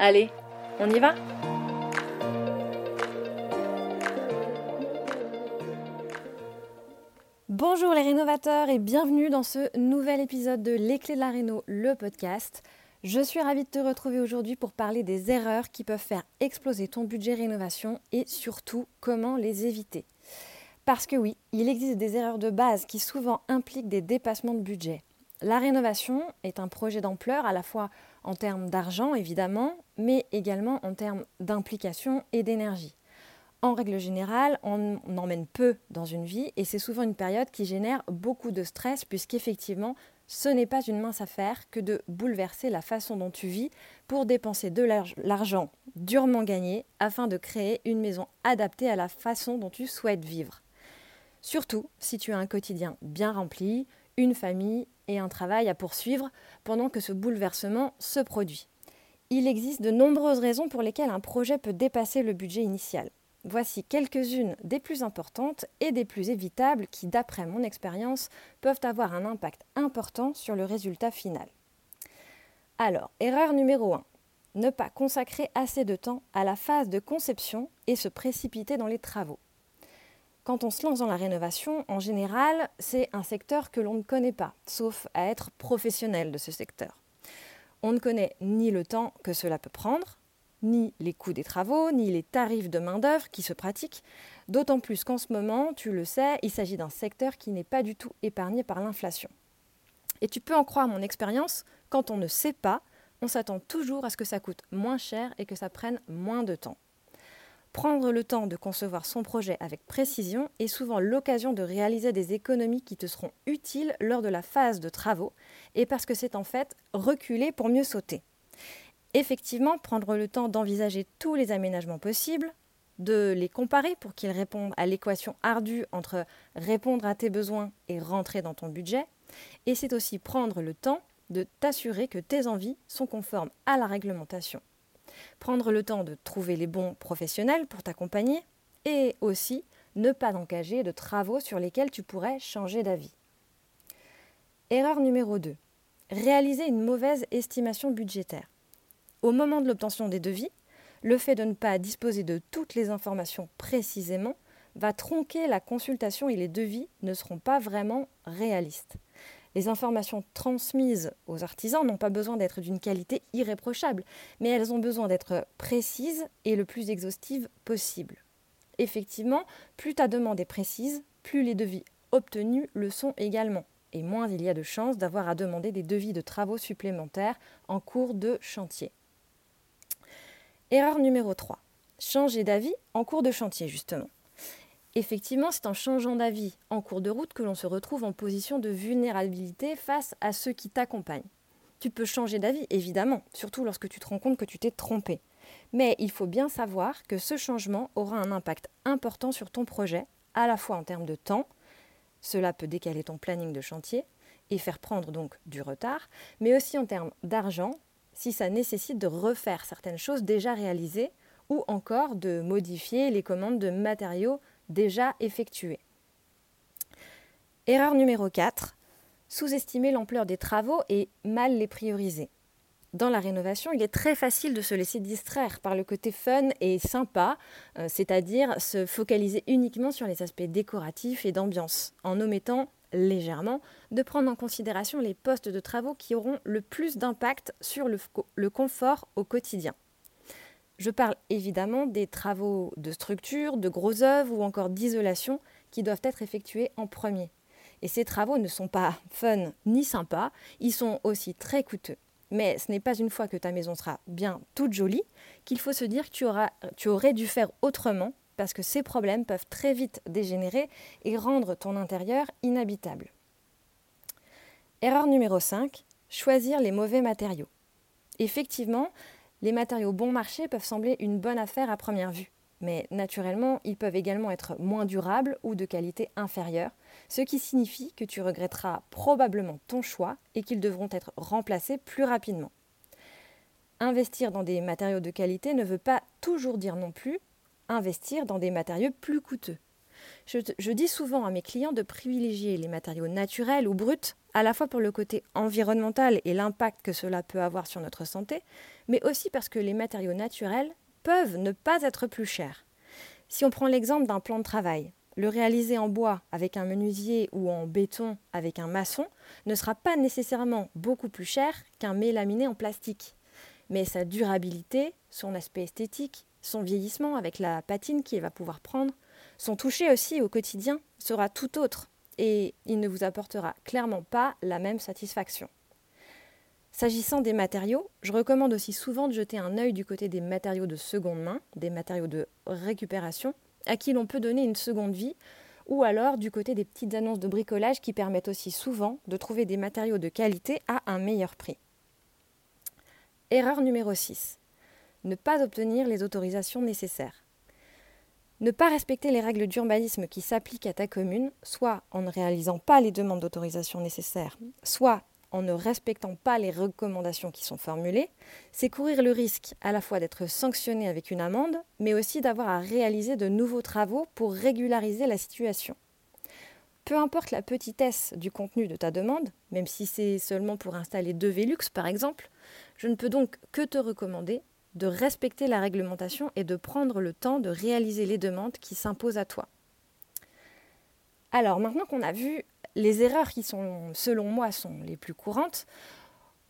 Allez, on y va Bonjour les rénovateurs et bienvenue dans ce nouvel épisode de Les clés de la réno, le podcast. Je suis ravie de te retrouver aujourd'hui pour parler des erreurs qui peuvent faire exploser ton budget rénovation et surtout comment les éviter. Parce que oui, il existe des erreurs de base qui souvent impliquent des dépassements de budget. La rénovation est un projet d'ampleur à la fois en termes d'argent évidemment, mais également en termes d'implication et d'énergie. En règle générale, on emmène peu dans une vie et c'est souvent une période qui génère beaucoup de stress puisqu'effectivement, ce n'est pas une mince affaire que de bouleverser la façon dont tu vis pour dépenser de l'argent durement gagné afin de créer une maison adaptée à la façon dont tu souhaites vivre. Surtout si tu as un quotidien bien rempli, une famille et un travail à poursuivre pendant que ce bouleversement se produit. Il existe de nombreuses raisons pour lesquelles un projet peut dépasser le budget initial. Voici quelques-unes des plus importantes et des plus évitables qui, d'après mon expérience, peuvent avoir un impact important sur le résultat final. Alors, erreur numéro 1. Ne pas consacrer assez de temps à la phase de conception et se précipiter dans les travaux. Quand on se lance dans la rénovation, en général, c'est un secteur que l'on ne connaît pas, sauf à être professionnel de ce secteur. On ne connaît ni le temps que cela peut prendre, ni les coûts des travaux, ni les tarifs de main-d'œuvre qui se pratiquent, d'autant plus qu'en ce moment, tu le sais, il s'agit d'un secteur qui n'est pas du tout épargné par l'inflation. Et tu peux en croire mon expérience, quand on ne sait pas, on s'attend toujours à ce que ça coûte moins cher et que ça prenne moins de temps. Prendre le temps de concevoir son projet avec précision est souvent l'occasion de réaliser des économies qui te seront utiles lors de la phase de travaux et parce que c'est en fait reculer pour mieux sauter. Effectivement, prendre le temps d'envisager tous les aménagements possibles, de les comparer pour qu'ils répondent à l'équation ardue entre répondre à tes besoins et rentrer dans ton budget, et c'est aussi prendre le temps de t'assurer que tes envies sont conformes à la réglementation prendre le temps de trouver les bons professionnels pour t'accompagner et aussi ne pas engager de travaux sur lesquels tu pourrais changer d'avis. Erreur numéro 2. Réaliser une mauvaise estimation budgétaire. Au moment de l'obtention des devis, le fait de ne pas disposer de toutes les informations précisément va tronquer la consultation et les devis ne seront pas vraiment réalistes. Les informations transmises aux artisans n'ont pas besoin d'être d'une qualité irréprochable, mais elles ont besoin d'être précises et le plus exhaustives possible. Effectivement, plus ta demande est précise, plus les devis obtenus le sont également, et moins il y a de chances d'avoir à demander des devis de travaux supplémentaires en cours de chantier. Erreur numéro 3. Changer d'avis en cours de chantier, justement. Effectivement, c'est en changeant d'avis en cours de route que l'on se retrouve en position de vulnérabilité face à ceux qui t'accompagnent. Tu peux changer d'avis, évidemment, surtout lorsque tu te rends compte que tu t'es trompé. Mais il faut bien savoir que ce changement aura un impact important sur ton projet, à la fois en termes de temps, cela peut décaler ton planning de chantier et faire prendre donc du retard, mais aussi en termes d'argent, si ça nécessite de refaire certaines choses déjà réalisées ou encore de modifier les commandes de matériaux déjà effectués. Erreur numéro 4. Sous-estimer l'ampleur des travaux et mal les prioriser. Dans la rénovation, il est très facile de se laisser distraire par le côté fun et sympa, euh, c'est-à-dire se focaliser uniquement sur les aspects décoratifs et d'ambiance, en omettant légèrement de prendre en considération les postes de travaux qui auront le plus d'impact sur le confort au quotidien. Je parle évidemment des travaux de structure, de gros œuvres ou encore d'isolation qui doivent être effectués en premier. Et ces travaux ne sont pas fun ni sympas, ils sont aussi très coûteux. Mais ce n'est pas une fois que ta maison sera bien toute jolie qu'il faut se dire que tu, tu aurais dû faire autrement parce que ces problèmes peuvent très vite dégénérer et rendre ton intérieur inhabitable. Erreur numéro 5, choisir les mauvais matériaux. Effectivement, les matériaux bon marché peuvent sembler une bonne affaire à première vue, mais naturellement, ils peuvent également être moins durables ou de qualité inférieure, ce qui signifie que tu regretteras probablement ton choix et qu'ils devront être remplacés plus rapidement. Investir dans des matériaux de qualité ne veut pas toujours dire non plus investir dans des matériaux plus coûteux. Je, dis souvent à mes clients de privilégier les matériaux naturels ou bruts, à la fois pour le côté environnemental et l'impact que cela peut avoir sur notre santé, mais aussi parce que les matériaux naturels peuvent ne pas être plus chers. Si on prend l'exemple d'un plan de travail, le réaliser en bois avec un menuisier ou en béton avec un maçon ne sera pas nécessairement beaucoup plus cher qu'un mélaminé en plastique. Mais sa durabilité, son aspect esthétique, son vieillissement avec la patine qu'il va pouvoir prendre, son toucher aussi au quotidien sera tout autre et il ne vous apportera clairement pas la même satisfaction. S'agissant des matériaux, je recommande aussi souvent de jeter un œil du côté des matériaux de seconde main, des matériaux de récupération, à qui l'on peut donner une seconde vie, ou alors du côté des petites annonces de bricolage qui permettent aussi souvent de trouver des matériaux de qualité à un meilleur prix. Erreur numéro 6. Ne pas obtenir les autorisations nécessaires. Ne pas respecter les règles d'urbanisme qui s'appliquent à ta commune, soit en ne réalisant pas les demandes d'autorisation nécessaires, soit en ne respectant pas les recommandations qui sont formulées, c'est courir le risque à la fois d'être sanctionné avec une amende, mais aussi d'avoir à réaliser de nouveaux travaux pour régulariser la situation. Peu importe la petitesse du contenu de ta demande, même si c'est seulement pour installer deux Velux par exemple, je ne peux donc que te recommander de respecter la réglementation et de prendre le temps de réaliser les demandes qui s'imposent à toi. Alors maintenant qu'on a vu les erreurs qui sont, selon moi, sont les plus courantes,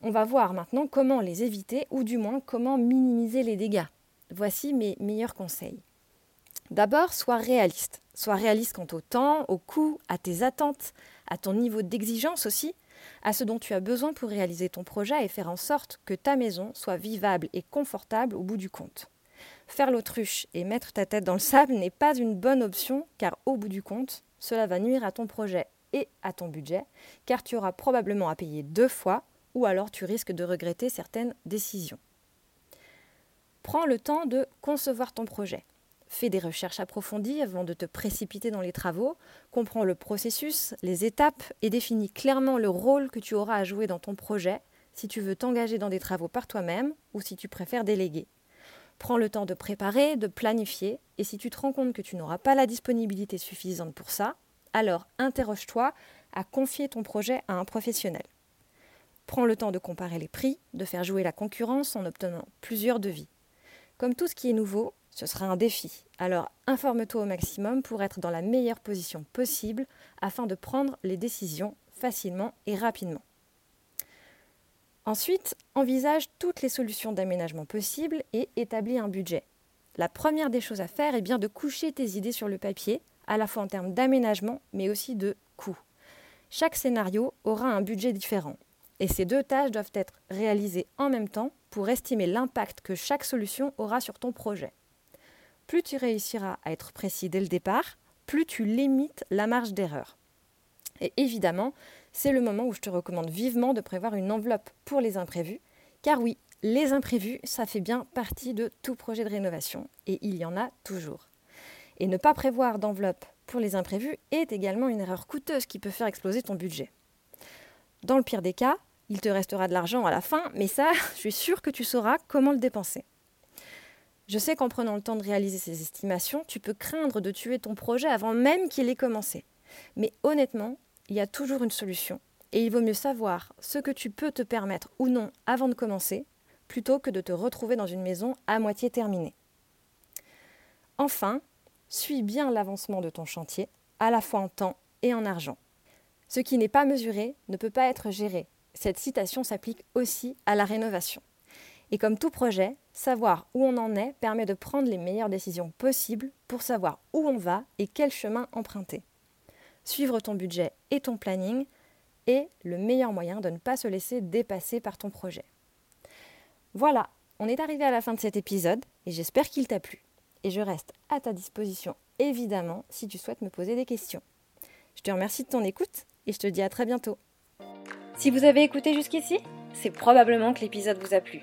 on va voir maintenant comment les éviter ou du moins comment minimiser les dégâts. Voici mes meilleurs conseils. D'abord, sois réaliste. Sois réaliste quant au temps, au coût, à tes attentes, à ton niveau d'exigence aussi à ce dont tu as besoin pour réaliser ton projet et faire en sorte que ta maison soit vivable et confortable au bout du compte. Faire l'autruche et mettre ta tête dans le sable n'est pas une bonne option car au bout du compte, cela va nuire à ton projet et à ton budget car tu auras probablement à payer deux fois ou alors tu risques de regretter certaines décisions. Prends le temps de concevoir ton projet. Fais des recherches approfondies avant de te précipiter dans les travaux, comprends le processus, les étapes et définis clairement le rôle que tu auras à jouer dans ton projet si tu veux t'engager dans des travaux par toi-même ou si tu préfères déléguer. Prends le temps de préparer, de planifier, et si tu te rends compte que tu n'auras pas la disponibilité suffisante pour ça, alors interroge-toi à confier ton projet à un professionnel. Prends le temps de comparer les prix, de faire jouer la concurrence en obtenant plusieurs devis. Comme tout ce qui est nouveau, ce sera un défi. Alors informe-toi au maximum pour être dans la meilleure position possible afin de prendre les décisions facilement et rapidement. Ensuite, envisage toutes les solutions d'aménagement possibles et établis un budget. La première des choses à faire est bien de coucher tes idées sur le papier, à la fois en termes d'aménagement mais aussi de coût. Chaque scénario aura un budget différent et ces deux tâches doivent être réalisées en même temps pour estimer l'impact que chaque solution aura sur ton projet plus tu réussiras à être précis dès le départ, plus tu limites la marge d'erreur. Et évidemment, c'est le moment où je te recommande vivement de prévoir une enveloppe pour les imprévus, car oui, les imprévus, ça fait bien partie de tout projet de rénovation, et il y en a toujours. Et ne pas prévoir d'enveloppe pour les imprévus est également une erreur coûteuse qui peut faire exploser ton budget. Dans le pire des cas, il te restera de l'argent à la fin, mais ça, je suis sûre que tu sauras comment le dépenser. Je sais qu'en prenant le temps de réaliser ces estimations, tu peux craindre de tuer ton projet avant même qu'il ait commencé. Mais honnêtement, il y a toujours une solution. Et il vaut mieux savoir ce que tu peux te permettre ou non avant de commencer, plutôt que de te retrouver dans une maison à moitié terminée. Enfin, suis bien l'avancement de ton chantier, à la fois en temps et en argent. Ce qui n'est pas mesuré ne peut pas être géré. Cette citation s'applique aussi à la rénovation. Et comme tout projet, savoir où on en est permet de prendre les meilleures décisions possibles pour savoir où on va et quel chemin emprunter. Suivre ton budget et ton planning est le meilleur moyen de ne pas se laisser dépasser par ton projet. Voilà, on est arrivé à la fin de cet épisode et j'espère qu'il t'a plu. Et je reste à ta disposition évidemment si tu souhaites me poser des questions. Je te remercie de ton écoute et je te dis à très bientôt. Si vous avez écouté jusqu'ici, c'est probablement que l'épisode vous a plu.